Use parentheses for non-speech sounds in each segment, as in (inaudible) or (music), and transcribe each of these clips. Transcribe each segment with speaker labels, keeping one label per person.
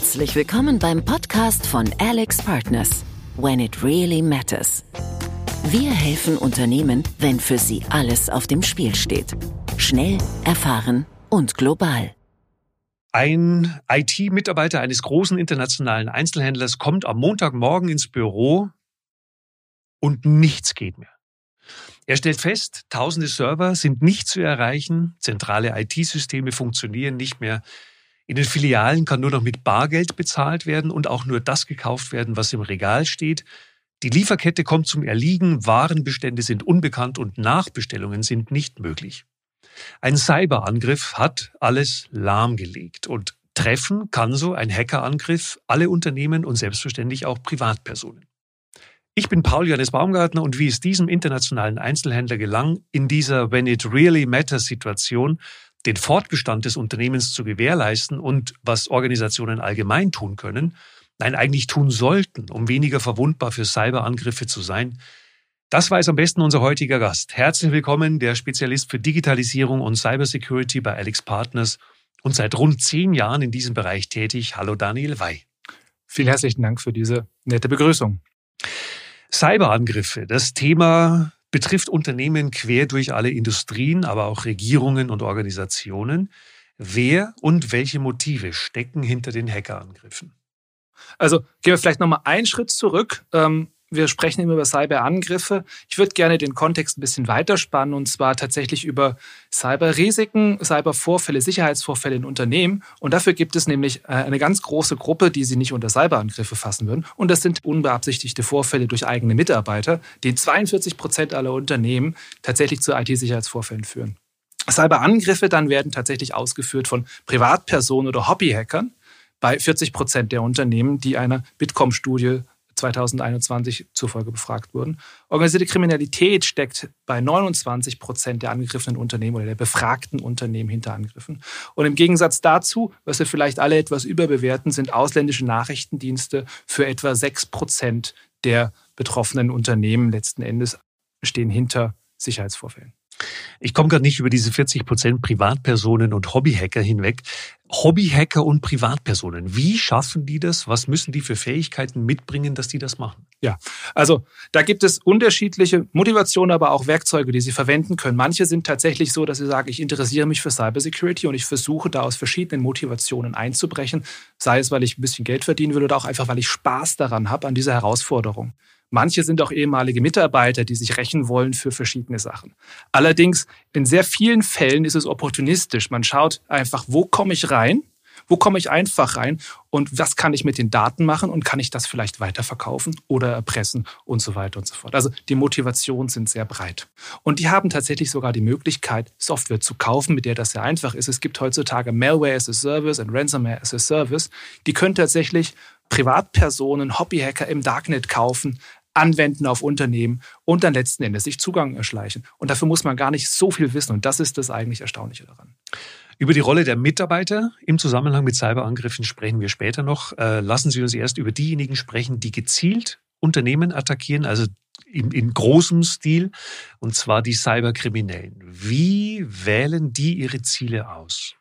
Speaker 1: Herzlich willkommen beim Podcast von Alex Partners When it really matters. Wir helfen Unternehmen, wenn für sie alles auf dem Spiel steht. Schnell, erfahren und global.
Speaker 2: Ein IT-Mitarbeiter eines großen internationalen Einzelhändlers kommt am Montagmorgen ins Büro und nichts geht mehr. Er stellt fest, tausende Server sind nicht zu erreichen, zentrale IT-Systeme funktionieren nicht mehr, in den Filialen kann nur noch mit Bargeld bezahlt werden und auch nur das gekauft werden, was im Regal steht. Die Lieferkette kommt zum Erliegen, Warenbestände sind unbekannt und Nachbestellungen sind nicht möglich. Ein Cyberangriff hat alles lahmgelegt und treffen kann so ein Hackerangriff alle Unternehmen und selbstverständlich auch Privatpersonen. Ich bin Paul Johannes Baumgartner und wie es diesem internationalen Einzelhändler gelang, in dieser When It Really Matters Situation den Fortbestand des Unternehmens zu gewährleisten und was Organisationen allgemein tun können, nein, eigentlich tun sollten, um weniger verwundbar für Cyberangriffe zu sein, das weiß am besten unser heutiger Gast. Herzlich willkommen, der Spezialist für Digitalisierung und Cybersecurity bei Alex Partners und seit rund zehn Jahren in diesem Bereich tätig. Hallo Daniel Wey.
Speaker 3: Vielen herzlichen Dank für diese nette Begrüßung.
Speaker 2: Cyberangriffe, das Thema betrifft Unternehmen quer durch alle Industrien, aber auch Regierungen und Organisationen. Wer und welche Motive stecken hinter den Hackerangriffen?
Speaker 3: Also gehen wir vielleicht nochmal einen Schritt zurück. Ähm, wir sprechen immer über Cyberangriffe. Ich würde gerne den Kontext ein bisschen weiterspannen und zwar tatsächlich über Cyberrisiken, Cybervorfälle, Sicherheitsvorfälle in Unternehmen. Und dafür gibt es nämlich äh, eine ganz große Gruppe, die Sie nicht unter Cyberangriffe fassen würden. Und das sind unbeabsichtigte Vorfälle durch eigene Mitarbeiter, die 42 Prozent aller Unternehmen tatsächlich zu IT-Sicherheitsvorfällen führen. Cyberangriffe dann werden tatsächlich ausgeführt von Privatpersonen oder Hobbyhackern bei 40 Prozent der Unternehmen, die einer Bitkom-Studie 2021 zufolge befragt wurden. Organisierte Kriminalität steckt bei 29 Prozent der angegriffenen Unternehmen oder der befragten Unternehmen hinter Angriffen. Und im Gegensatz dazu, was wir vielleicht alle etwas überbewerten, sind ausländische Nachrichtendienste für etwa 6 Prozent der betroffenen Unternehmen letzten Endes stehen hinter Sicherheitsvorfällen.
Speaker 2: Ich komme gerade nicht über diese 40 Prozent Privatpersonen und Hobbyhacker hinweg. Hobbyhacker und Privatpersonen, wie schaffen die das? Was müssen die für Fähigkeiten mitbringen, dass die das machen?
Speaker 3: Ja, also da gibt es unterschiedliche Motivationen, aber auch Werkzeuge, die sie verwenden können. Manche sind tatsächlich so, dass sie sagen, ich interessiere mich für Cybersecurity und ich versuche da aus verschiedenen Motivationen einzubrechen, sei es, weil ich ein bisschen Geld verdienen will oder auch einfach, weil ich Spaß daran habe, an dieser Herausforderung. Manche sind auch ehemalige Mitarbeiter, die sich rächen wollen für verschiedene Sachen. Allerdings, in sehr vielen Fällen ist es opportunistisch. Man schaut einfach, wo komme ich rein? Wo komme ich einfach rein? Und was kann ich mit den Daten machen? Und kann ich das vielleicht weiterverkaufen oder erpressen und so weiter und so fort? Also die Motivationen sind sehr breit. Und die haben tatsächlich sogar die Möglichkeit, Software zu kaufen, mit der das sehr einfach ist. Es gibt heutzutage Malware as a Service und Ransomware as a Service. Die können tatsächlich Privatpersonen, Hobbyhacker im Darknet kaufen, anwenden auf Unternehmen und dann letzten Endes sich Zugang erschleichen. Und dafür muss man gar nicht so viel wissen. Und das ist das eigentlich Erstaunliche daran.
Speaker 2: Über die Rolle der Mitarbeiter im Zusammenhang mit Cyberangriffen sprechen wir später noch. Äh, lassen Sie uns erst über diejenigen sprechen, die gezielt Unternehmen attackieren, also in, in großem Stil, und zwar die Cyberkriminellen. Wie wählen die ihre Ziele aus?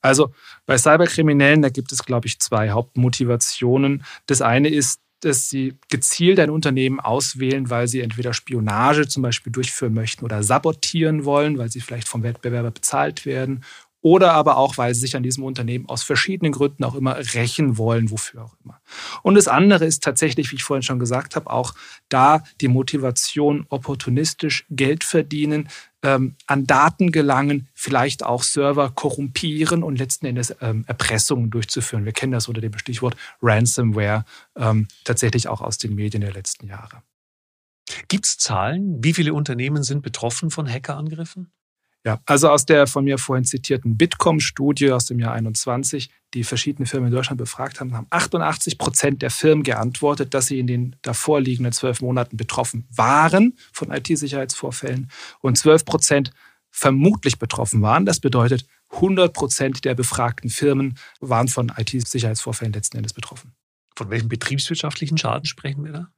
Speaker 3: Also bei Cyberkriminellen, da gibt es, glaube ich, zwei Hauptmotivationen. Das eine ist dass sie gezielt ein Unternehmen auswählen, weil sie entweder Spionage zum Beispiel durchführen möchten oder sabotieren wollen, weil sie vielleicht vom Wettbewerber bezahlt werden oder aber auch, weil sie sich an diesem Unternehmen aus verschiedenen Gründen auch immer rächen wollen, wofür auch immer. Und das andere ist tatsächlich, wie ich vorhin schon gesagt habe, auch da die Motivation, opportunistisch Geld verdienen, ähm, an Daten gelangen, vielleicht auch Server korrumpieren und letzten Endes ähm, Erpressungen durchzuführen. Wir kennen das unter dem Stichwort Ransomware ähm, tatsächlich auch aus den Medien der letzten Jahre.
Speaker 2: Gibt es Zahlen? Wie viele Unternehmen sind betroffen von Hackerangriffen?
Speaker 3: Ja, also aus der von mir vorhin zitierten Bitkom-Studie aus dem Jahr 21, die verschiedene Firmen in Deutschland befragt haben, haben 88 Prozent der Firmen geantwortet, dass sie in den davorliegenden zwölf Monaten betroffen waren von IT-Sicherheitsvorfällen und 12 Prozent vermutlich betroffen waren. Das bedeutet, 100 Prozent der befragten Firmen waren von IT-Sicherheitsvorfällen letzten Endes betroffen.
Speaker 2: Von welchem betriebswirtschaftlichen Schaden sprechen wir da?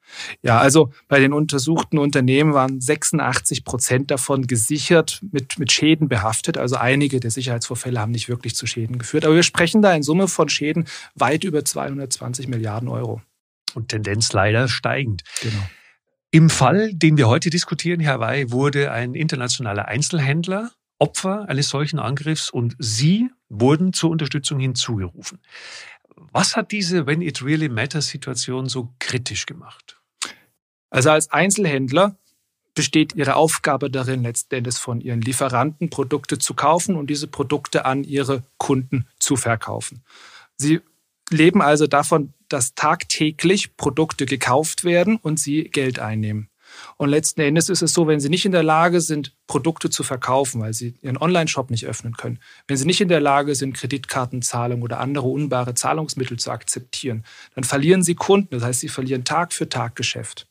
Speaker 3: Ja, also bei den untersuchten Unternehmen waren 86 Prozent davon gesichert mit, mit Schäden behaftet. Also einige der Sicherheitsvorfälle haben nicht wirklich zu Schäden geführt. Aber wir sprechen da in Summe von Schäden weit über 220 Milliarden Euro.
Speaker 2: Und Tendenz leider steigend.
Speaker 3: Genau.
Speaker 2: Im Fall, den wir heute diskutieren, Herr Wey, wurde ein internationaler Einzelhändler Opfer eines solchen Angriffs und Sie wurden zur Unterstützung hinzugerufen. Was hat diese When It Really Matters Situation so kritisch gemacht?
Speaker 3: Also als Einzelhändler besteht Ihre Aufgabe darin, letzten Endes von Ihren Lieferanten Produkte zu kaufen und diese Produkte an Ihre Kunden zu verkaufen. Sie leben also davon, dass tagtäglich Produkte gekauft werden und Sie Geld einnehmen. Und letzten Endes ist es so, wenn Sie nicht in der Lage sind, Produkte zu verkaufen, weil Sie Ihren Online-Shop nicht öffnen können, wenn Sie nicht in der Lage sind, Kreditkartenzahlung oder andere unbare Zahlungsmittel zu akzeptieren, dann verlieren Sie Kunden. Das heißt, Sie verlieren Tag für Tag Geschäft.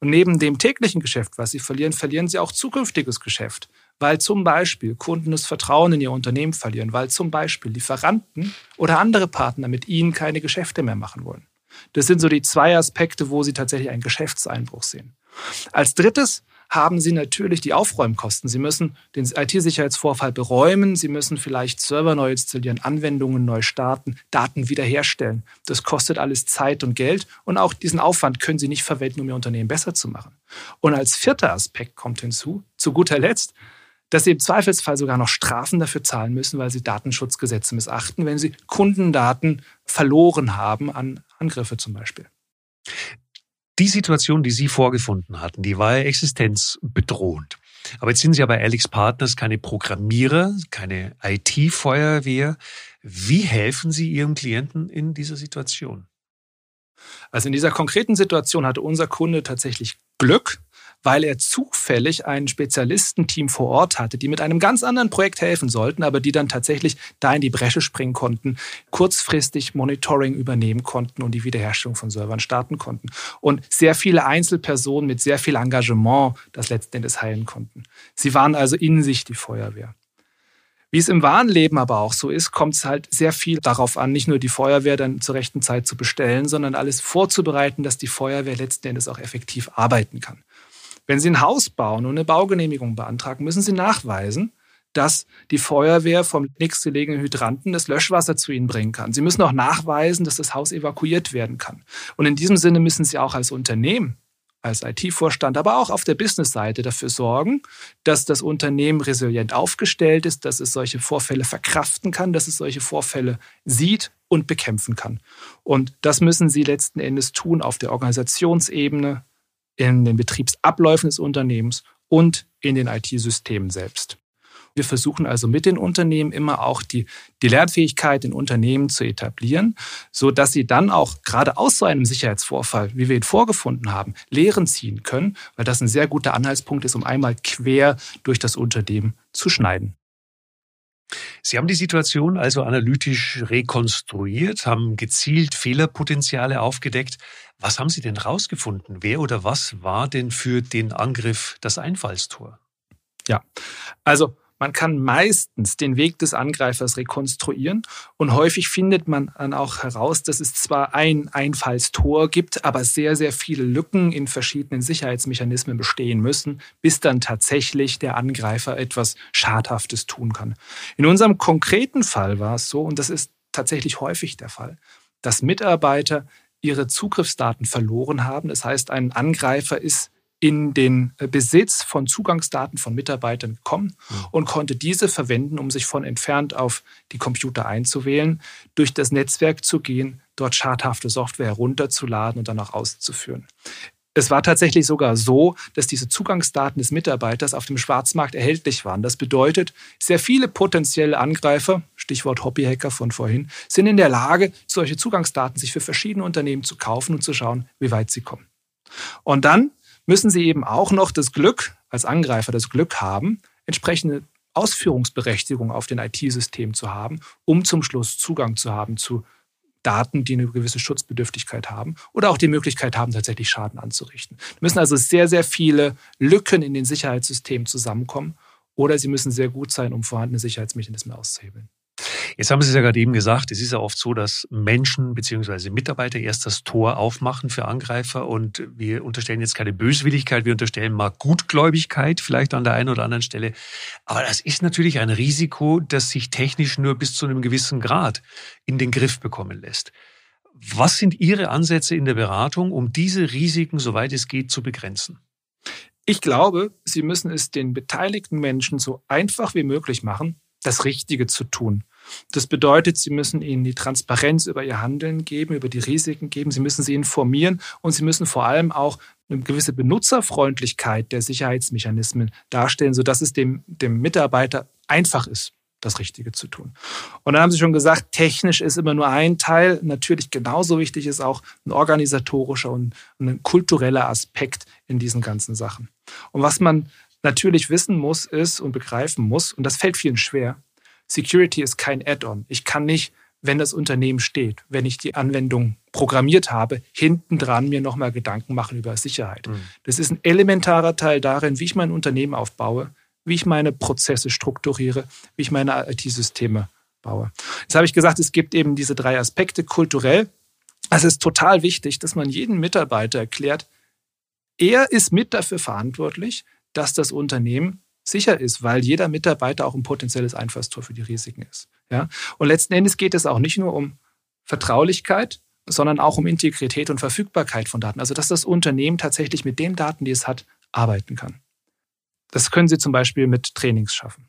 Speaker 3: Und neben dem täglichen Geschäft, was Sie verlieren, verlieren Sie auch zukünftiges Geschäft, weil zum Beispiel Kunden das Vertrauen in Ihr Unternehmen verlieren, weil zum Beispiel Lieferanten oder andere Partner mit Ihnen keine Geschäfte mehr machen wollen. Das sind so die zwei Aspekte, wo Sie tatsächlich einen Geschäftseinbruch sehen. Als drittes haben Sie natürlich die Aufräumkosten. Sie müssen den IT-Sicherheitsvorfall beräumen, Sie müssen vielleicht Server neu installieren, Anwendungen neu starten, Daten wiederherstellen. Das kostet alles Zeit und Geld und auch diesen Aufwand können Sie nicht verwenden, um Ihr Unternehmen besser zu machen. Und als vierter Aspekt kommt hinzu, zu guter Letzt, dass Sie im Zweifelsfall sogar noch Strafen dafür zahlen müssen, weil Sie Datenschutzgesetze missachten, wenn Sie Kundendaten verloren haben an Angriffe zum Beispiel.
Speaker 2: Die Situation, die Sie vorgefunden hatten, die war ja existenzbedrohend. Aber jetzt sind Sie ja bei Alex Partners keine Programmierer, keine IT-Feuerwehr. Wie helfen Sie Ihrem Klienten in dieser Situation?
Speaker 3: Also in dieser konkreten Situation hatte unser Kunde tatsächlich Glück, weil er zufällig ein Spezialistenteam vor Ort hatte, die mit einem ganz anderen Projekt helfen sollten, aber die dann tatsächlich da in die Bresche springen konnten, kurzfristig Monitoring übernehmen konnten und die Wiederherstellung von Servern starten konnten. Und sehr viele Einzelpersonen mit sehr viel Engagement das letzten Endes heilen konnten. Sie waren also in sich die Feuerwehr. Wie es im wahren Leben aber auch so ist, kommt es halt sehr viel darauf an, nicht nur die Feuerwehr dann zur rechten Zeit zu bestellen, sondern alles vorzubereiten, dass die Feuerwehr letzten Endes auch effektiv arbeiten kann. Wenn Sie ein Haus bauen und eine Baugenehmigung beantragen, müssen Sie nachweisen, dass die Feuerwehr vom nächstgelegenen Hydranten das Löschwasser zu Ihnen bringen kann. Sie müssen auch nachweisen, dass das Haus evakuiert werden kann. Und in diesem Sinne müssen Sie auch als Unternehmen, als IT-Vorstand, aber auch auf der Business-Seite dafür sorgen, dass das Unternehmen resilient aufgestellt ist, dass es solche Vorfälle verkraften kann, dass es solche Vorfälle sieht und bekämpfen kann. Und das müssen Sie letzten Endes tun auf der Organisationsebene, in den Betriebsabläufen des Unternehmens und in den IT-Systemen selbst. Wir versuchen also mit den Unternehmen immer auch die, die Lernfähigkeit in Unternehmen zu etablieren, so dass sie dann auch gerade aus so einem Sicherheitsvorfall, wie wir ihn vorgefunden haben, Lehren ziehen können, weil das ein sehr guter Anhaltspunkt ist, um einmal quer durch das Unternehmen zu schneiden.
Speaker 2: Sie haben die Situation also analytisch rekonstruiert, haben gezielt Fehlerpotenziale aufgedeckt. Was haben Sie denn rausgefunden? Wer oder was war denn für den Angriff das Einfallstor?
Speaker 3: Ja, also man kann meistens den Weg des Angreifers rekonstruieren und häufig findet man dann auch heraus, dass es zwar ein Einfallstor gibt, aber sehr, sehr viele Lücken in verschiedenen Sicherheitsmechanismen bestehen müssen, bis dann tatsächlich der Angreifer etwas Schadhaftes tun kann. In unserem konkreten Fall war es so, und das ist tatsächlich häufig der Fall, dass Mitarbeiter ihre Zugriffsdaten verloren haben. Das heißt, ein Angreifer ist in den äh, Besitz von Zugangsdaten von Mitarbeitern gekommen mhm. und konnte diese verwenden, um sich von entfernt auf die Computer einzuwählen, durch das Netzwerk zu gehen, dort schadhafte Software herunterzuladen und dann auch auszuführen. Es war tatsächlich sogar so, dass diese Zugangsdaten des Mitarbeiters auf dem Schwarzmarkt erhältlich waren. Das bedeutet, sehr viele potenzielle Angreifer, Stichwort Hobbyhacker von vorhin, sind in der Lage, solche Zugangsdaten sich für verschiedene Unternehmen zu kaufen und zu schauen, wie weit sie kommen. Und dann müssen sie eben auch noch das Glück, als Angreifer das Glück haben, entsprechende Ausführungsberechtigung auf den IT-System zu haben, um zum Schluss Zugang zu haben zu Daten, die eine gewisse Schutzbedürftigkeit haben oder auch die Möglichkeit haben, tatsächlich Schaden anzurichten. Da müssen also sehr, sehr viele Lücken in den Sicherheitssystemen zusammenkommen oder sie müssen sehr gut sein, um vorhandene Sicherheitsmechanismen auszuhebeln.
Speaker 2: Jetzt haben Sie es ja gerade eben gesagt, es ist ja oft so, dass Menschen bzw. Mitarbeiter erst das Tor aufmachen für Angreifer und wir unterstellen jetzt keine Böswilligkeit, wir unterstellen mal Gutgläubigkeit vielleicht an der einen oder anderen Stelle. Aber das ist natürlich ein Risiko, das sich technisch nur bis zu einem gewissen Grad in den Griff bekommen lässt. Was sind Ihre Ansätze in der Beratung, um diese Risiken, soweit es geht, zu begrenzen?
Speaker 3: Ich glaube, Sie müssen es den beteiligten Menschen so einfach wie möglich machen, das Richtige zu tun. Das bedeutet, Sie müssen ihnen die Transparenz über ihr Handeln geben, über die Risiken geben, Sie müssen sie informieren und Sie müssen vor allem auch eine gewisse Benutzerfreundlichkeit der Sicherheitsmechanismen darstellen, sodass es dem, dem Mitarbeiter einfach ist, das Richtige zu tun. Und dann haben Sie schon gesagt, technisch ist immer nur ein Teil. Natürlich genauso wichtig ist auch ein organisatorischer und ein kultureller Aspekt in diesen ganzen Sachen. Und was man natürlich wissen muss, ist und begreifen muss, und das fällt vielen schwer, Security ist kein Add-on. Ich kann nicht, wenn das Unternehmen steht, wenn ich die Anwendung programmiert habe, hinten dran mir nochmal Gedanken machen über Sicherheit. Mhm. Das ist ein elementarer Teil darin, wie ich mein Unternehmen aufbaue, wie ich meine Prozesse strukturiere, wie ich meine IT-Systeme baue. Jetzt habe ich gesagt, es gibt eben diese drei Aspekte kulturell. Es ist total wichtig, dass man jeden Mitarbeiter erklärt, er ist mit dafür verantwortlich, dass das Unternehmen sicher ist, weil jeder Mitarbeiter auch ein potenzielles Einfallstor für die Risiken ist. Ja? Und letzten Endes geht es auch nicht nur um Vertraulichkeit, sondern auch um Integrität und Verfügbarkeit von Daten. Also dass das Unternehmen tatsächlich mit den Daten, die es hat, arbeiten kann. Das können Sie zum Beispiel mit Trainings schaffen.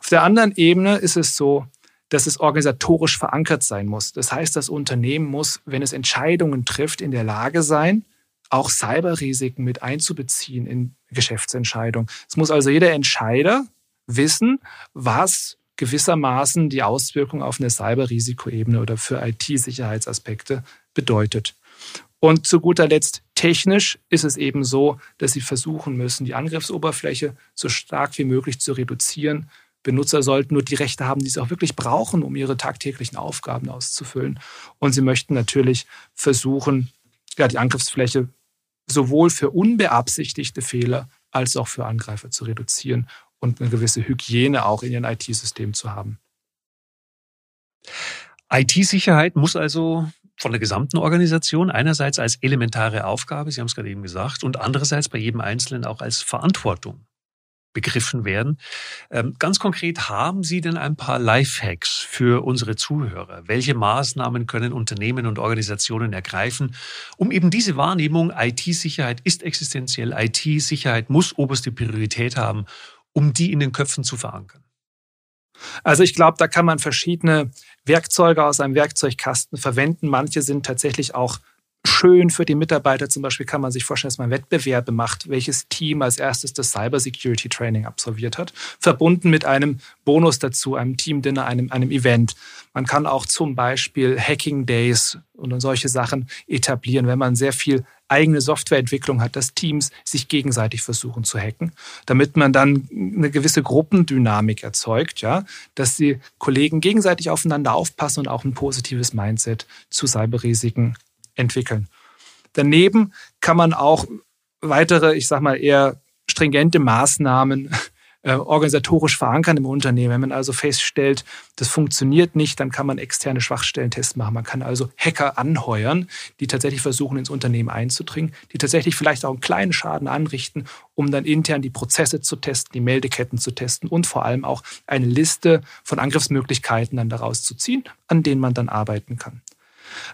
Speaker 3: Auf der anderen Ebene ist es so, dass es organisatorisch verankert sein muss. Das heißt, das Unternehmen muss, wenn es Entscheidungen trifft, in der Lage sein, auch Cyberrisiken mit einzubeziehen in Geschäftsentscheidungen. Es muss also jeder Entscheider wissen, was gewissermaßen die Auswirkung auf eine Cyberrisikoebene oder für IT-Sicherheitsaspekte bedeutet. Und zu guter Letzt, technisch ist es eben so, dass Sie versuchen müssen, die Angriffsoberfläche so stark wie möglich zu reduzieren. Benutzer sollten nur die Rechte haben, die sie auch wirklich brauchen, um ihre tagtäglichen Aufgaben auszufüllen. Und sie möchten natürlich versuchen, ja, die Angriffsfläche sowohl für unbeabsichtigte Fehler als auch für Angreifer zu reduzieren und eine gewisse Hygiene auch in ihren IT-Systemen zu haben.
Speaker 2: IT-Sicherheit muss also von der gesamten Organisation einerseits als elementare Aufgabe, Sie haben es gerade eben gesagt, und andererseits bei jedem Einzelnen auch als Verantwortung begriffen werden. Ähm, ganz konkret, haben Sie denn ein paar Lifehacks für unsere Zuhörer? Welche Maßnahmen können Unternehmen und Organisationen ergreifen, um eben diese Wahrnehmung, IT-Sicherheit ist existenziell, IT-Sicherheit muss oberste Priorität haben, um die in den Köpfen zu verankern?
Speaker 3: Also ich glaube, da kann man verschiedene Werkzeuge aus einem Werkzeugkasten verwenden. Manche sind tatsächlich auch schön für die Mitarbeiter. Zum Beispiel kann man sich vorstellen, dass man Wettbewerbe macht, welches Team als erstes das Cyber Security Training absolviert hat, verbunden mit einem Bonus dazu, einem Team-Dinner, einem, einem Event. Man kann auch zum Beispiel Hacking Days und solche Sachen etablieren, wenn man sehr viel eigene Softwareentwicklung hat, dass Teams sich gegenseitig versuchen zu hacken, damit man dann eine gewisse Gruppendynamik erzeugt, ja, dass die Kollegen gegenseitig aufeinander aufpassen und auch ein positives Mindset zu Cyberrisiken entwickeln. Daneben kann man auch weitere, ich sag mal eher stringente Maßnahmen äh, organisatorisch verankern im Unternehmen. Wenn man also feststellt, das funktioniert nicht, dann kann man externe Schwachstellentests machen. Man kann also Hacker anheuern, die tatsächlich versuchen, ins Unternehmen einzudringen, die tatsächlich vielleicht auch einen kleinen Schaden anrichten, um dann intern die Prozesse zu testen, die Meldeketten zu testen und vor allem auch eine Liste von Angriffsmöglichkeiten dann daraus zu ziehen, an denen man dann arbeiten kann.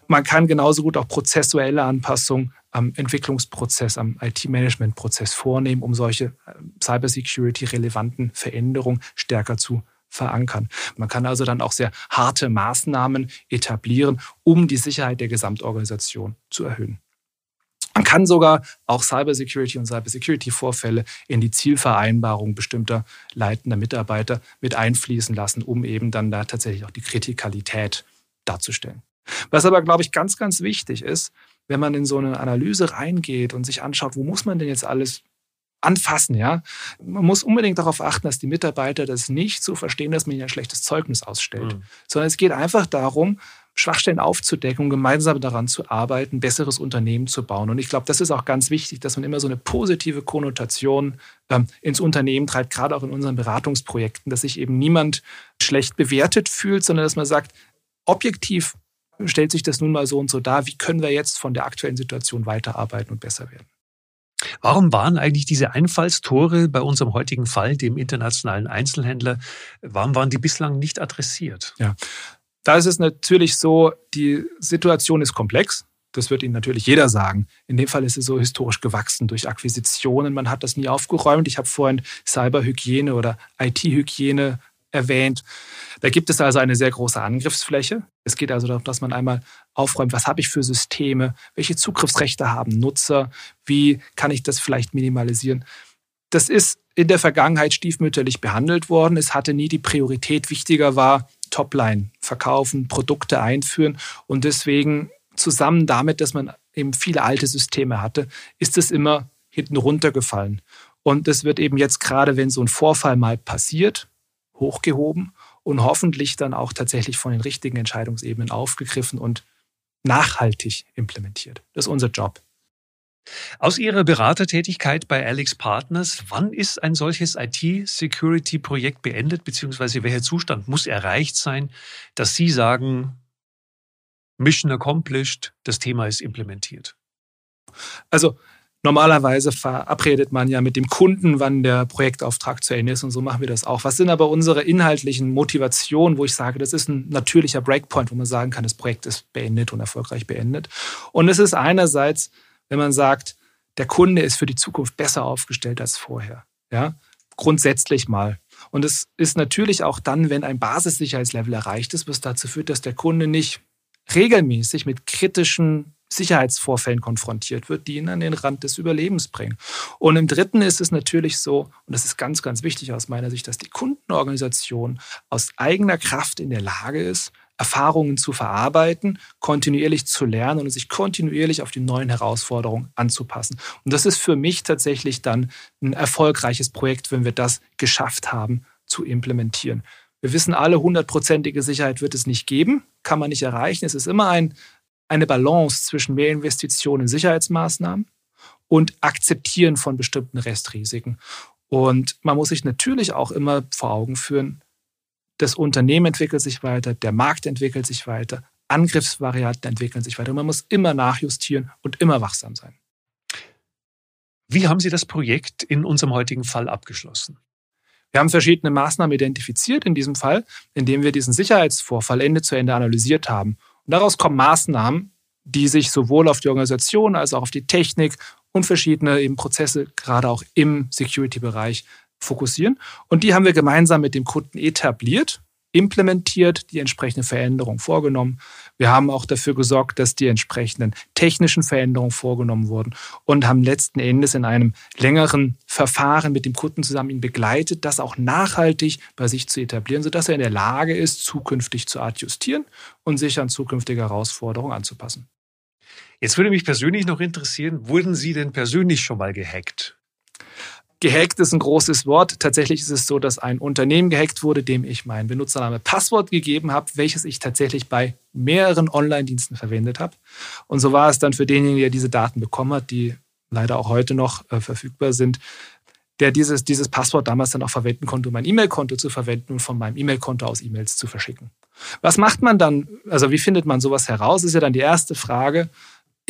Speaker 3: Man kann genauso gut auch prozessuelle Anpassungen am Entwicklungsprozess, am IT-Management-Prozess vornehmen, um solche äh, Cybersecurity-relevanten Veränderungen stärker zu verankern. Man kann also dann auch sehr harte Maßnahmen etablieren, um die Sicherheit der Gesamtorganisation zu erhöhen. Man kann sogar auch Cybersecurity und Cybersecurity-Vorfälle in die Zielvereinbarung bestimmter leitender Mitarbeiter mit einfließen lassen, um eben dann da tatsächlich auch die Kritikalität darzustellen. Was aber, glaube ich, ganz, ganz wichtig ist, wenn man in so eine Analyse reingeht und sich anschaut, wo muss man denn jetzt alles anfassen, ja. Man muss unbedingt darauf achten, dass die Mitarbeiter das nicht so verstehen, dass man ihnen ein schlechtes Zeugnis ausstellt, mhm. sondern es geht einfach darum, Schwachstellen aufzudecken und gemeinsam daran zu arbeiten, ein besseres Unternehmen zu bauen. Und ich glaube, das ist auch ganz wichtig, dass man immer so eine positive Konnotation ähm, ins Unternehmen treibt, gerade auch in unseren Beratungsprojekten, dass sich eben niemand schlecht bewertet fühlt, sondern dass man sagt, objektiv stellt sich das nun mal so und so dar, wie können wir jetzt von der aktuellen Situation weiterarbeiten und besser werden.
Speaker 2: Warum waren eigentlich diese Einfallstore bei unserem heutigen Fall, dem internationalen Einzelhändler, warum waren die bislang nicht adressiert?
Speaker 3: Ja, da ist es natürlich so, die Situation ist komplex. Das wird Ihnen natürlich jeder sagen. In dem Fall ist es so historisch gewachsen durch Akquisitionen. Man hat das nie aufgeräumt. Ich habe vorhin Cyberhygiene oder IT-Hygiene erwähnt. Da gibt es also eine sehr große Angriffsfläche. Es geht also darum, dass man einmal aufräumt, was habe ich für Systeme, welche Zugriffsrechte haben Nutzer, wie kann ich das vielleicht minimalisieren. Das ist in der Vergangenheit stiefmütterlich behandelt worden. Es hatte nie die Priorität. Wichtiger war, Topline verkaufen, Produkte einführen. Und deswegen zusammen damit, dass man eben viele alte Systeme hatte, ist es immer hinten runtergefallen. Und es wird eben jetzt gerade, wenn so ein Vorfall mal passiert, hochgehoben und hoffentlich dann auch tatsächlich von den richtigen Entscheidungsebenen aufgegriffen und nachhaltig implementiert. Das ist unser Job.
Speaker 2: Aus Ihrer Beratertätigkeit bei Alex Partners, wann ist ein solches IT-Security-Projekt beendet, beziehungsweise welcher Zustand muss erreicht sein, dass Sie sagen, Mission accomplished, das Thema ist implementiert?
Speaker 3: Also Normalerweise verabredet man ja mit dem Kunden, wann der Projektauftrag zu Ende ist und so machen wir das auch. Was sind aber unsere inhaltlichen Motivationen, wo ich sage, das ist ein natürlicher Breakpoint, wo man sagen kann, das Projekt ist beendet und erfolgreich beendet. Und es ist einerseits wenn man sagt, der Kunde ist für die Zukunft besser aufgestellt als vorher. Ja, grundsätzlich mal. Und es ist natürlich auch dann, wenn ein Basissicherheitslevel erreicht ist, was dazu führt, dass der Kunde nicht regelmäßig mit kritischen Sicherheitsvorfällen konfrontiert wird, die ihn an den Rand des Überlebens bringen. Und im dritten ist es natürlich so, und das ist ganz, ganz wichtig aus meiner Sicht, dass die Kundenorganisation aus eigener Kraft in der Lage ist, Erfahrungen zu verarbeiten, kontinuierlich zu lernen und sich kontinuierlich auf die neuen Herausforderungen anzupassen. Und das ist für mich tatsächlich dann ein erfolgreiches Projekt, wenn wir das geschafft haben zu implementieren. Wir wissen alle, hundertprozentige Sicherheit wird es nicht geben, kann man nicht erreichen. Es ist immer ein, eine Balance zwischen mehr Investitionen in Sicherheitsmaßnahmen und Akzeptieren von bestimmten Restrisiken. Und man muss sich natürlich auch immer vor Augen führen, das Unternehmen entwickelt sich weiter, der Markt entwickelt sich weiter, Angriffsvarianten entwickeln sich weiter. Man muss immer nachjustieren und immer wachsam sein.
Speaker 2: Wie haben Sie das Projekt in unserem heutigen Fall abgeschlossen?
Speaker 3: Wir haben verschiedene Maßnahmen identifiziert in diesem Fall, indem wir diesen Sicherheitsvorfall Ende zu Ende analysiert haben. Und daraus kommen Maßnahmen, die sich sowohl auf die Organisation als auch auf die Technik und verschiedene eben Prozesse, gerade auch im Security-Bereich, fokussieren. Und die haben wir gemeinsam mit dem Kunden etabliert, implementiert, die entsprechende Veränderung vorgenommen. Wir haben auch dafür gesorgt, dass die entsprechenden technischen Veränderungen vorgenommen wurden und haben letzten Endes in einem längeren Verfahren mit dem Kunden zusammen ihn begleitet, das auch nachhaltig bei sich zu etablieren, sodass er in der Lage ist, zukünftig zu adjustieren und sich an zukünftige Herausforderungen anzupassen.
Speaker 2: Jetzt würde mich persönlich noch interessieren, wurden Sie denn persönlich schon mal gehackt?
Speaker 3: Gehackt ist ein großes Wort. Tatsächlich ist es so, dass ein Unternehmen gehackt wurde, dem ich mein Benutzername Passwort gegeben habe, welches ich tatsächlich bei mehreren Online-Diensten verwendet habe. Und so war es dann für denjenigen, der diese Daten bekommen hat, die leider auch heute noch äh, verfügbar sind, der dieses, dieses Passwort damals dann auch verwenden konnte, um mein E-Mail-Konto zu verwenden und von meinem E-Mail-Konto aus E-Mails zu verschicken. Was macht man dann? Also wie findet man sowas heraus? Ist ja dann die erste Frage.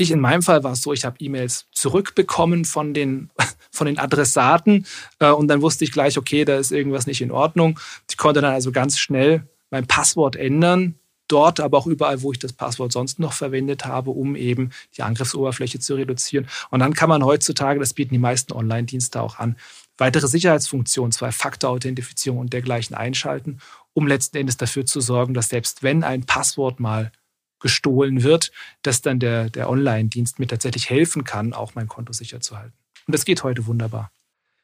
Speaker 3: Ich in meinem Fall war es so, ich habe E-Mails zurückbekommen von den (laughs) von den Adressaten äh, und dann wusste ich gleich, okay, da ist irgendwas nicht in Ordnung. Ich konnte dann also ganz schnell mein Passwort ändern, dort, aber auch überall, wo ich das Passwort sonst noch verwendet habe, um eben die Angriffsoberfläche zu reduzieren. Und dann kann man heutzutage, das bieten die meisten Online-Dienste auch an, weitere Sicherheitsfunktionen, Zwei-Faktor-Authentifizierung und dergleichen einschalten, um letzten Endes dafür zu sorgen, dass selbst wenn ein Passwort mal gestohlen wird, dass dann der, der Online-Dienst mir tatsächlich helfen kann, auch mein Konto sicher zu halten. Und das geht heute wunderbar.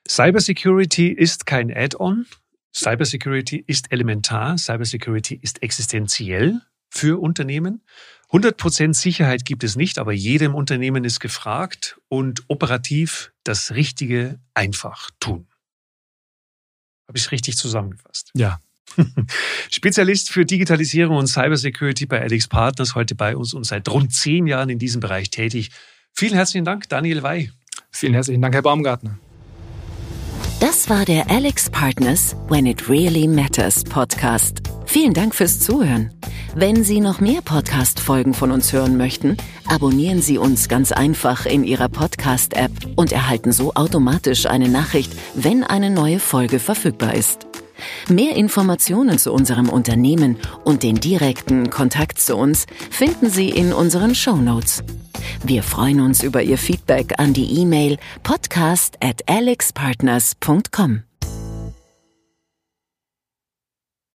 Speaker 2: Cybersecurity ist kein Add-on. Cybersecurity ist elementar. Cybersecurity ist existenziell für Unternehmen. 100% Sicherheit gibt es nicht, aber jedem Unternehmen ist gefragt und operativ das Richtige einfach tun. Habe ich es richtig zusammengefasst?
Speaker 3: Ja, (laughs)
Speaker 2: Spezialist für Digitalisierung und Cybersecurity bei Alex Partners, heute bei uns und seit rund zehn Jahren in diesem Bereich tätig. Vielen herzlichen Dank, Daniel Wey.
Speaker 3: Vielen herzlichen Dank, Herr Baumgartner.
Speaker 1: Das war der Alex Partners When It Really Matters Podcast. Vielen Dank fürs Zuhören. Wenn Sie noch mehr Podcast-Folgen von uns hören möchten, abonnieren Sie uns ganz einfach in Ihrer Podcast-App und erhalten so automatisch eine Nachricht, wenn eine neue Folge verfügbar ist. Mehr Informationen zu unserem Unternehmen und den direkten Kontakt zu uns finden Sie in unseren Show Notes. Wir freuen uns über Ihr Feedback an die E-Mail podcast at alexpartners.com.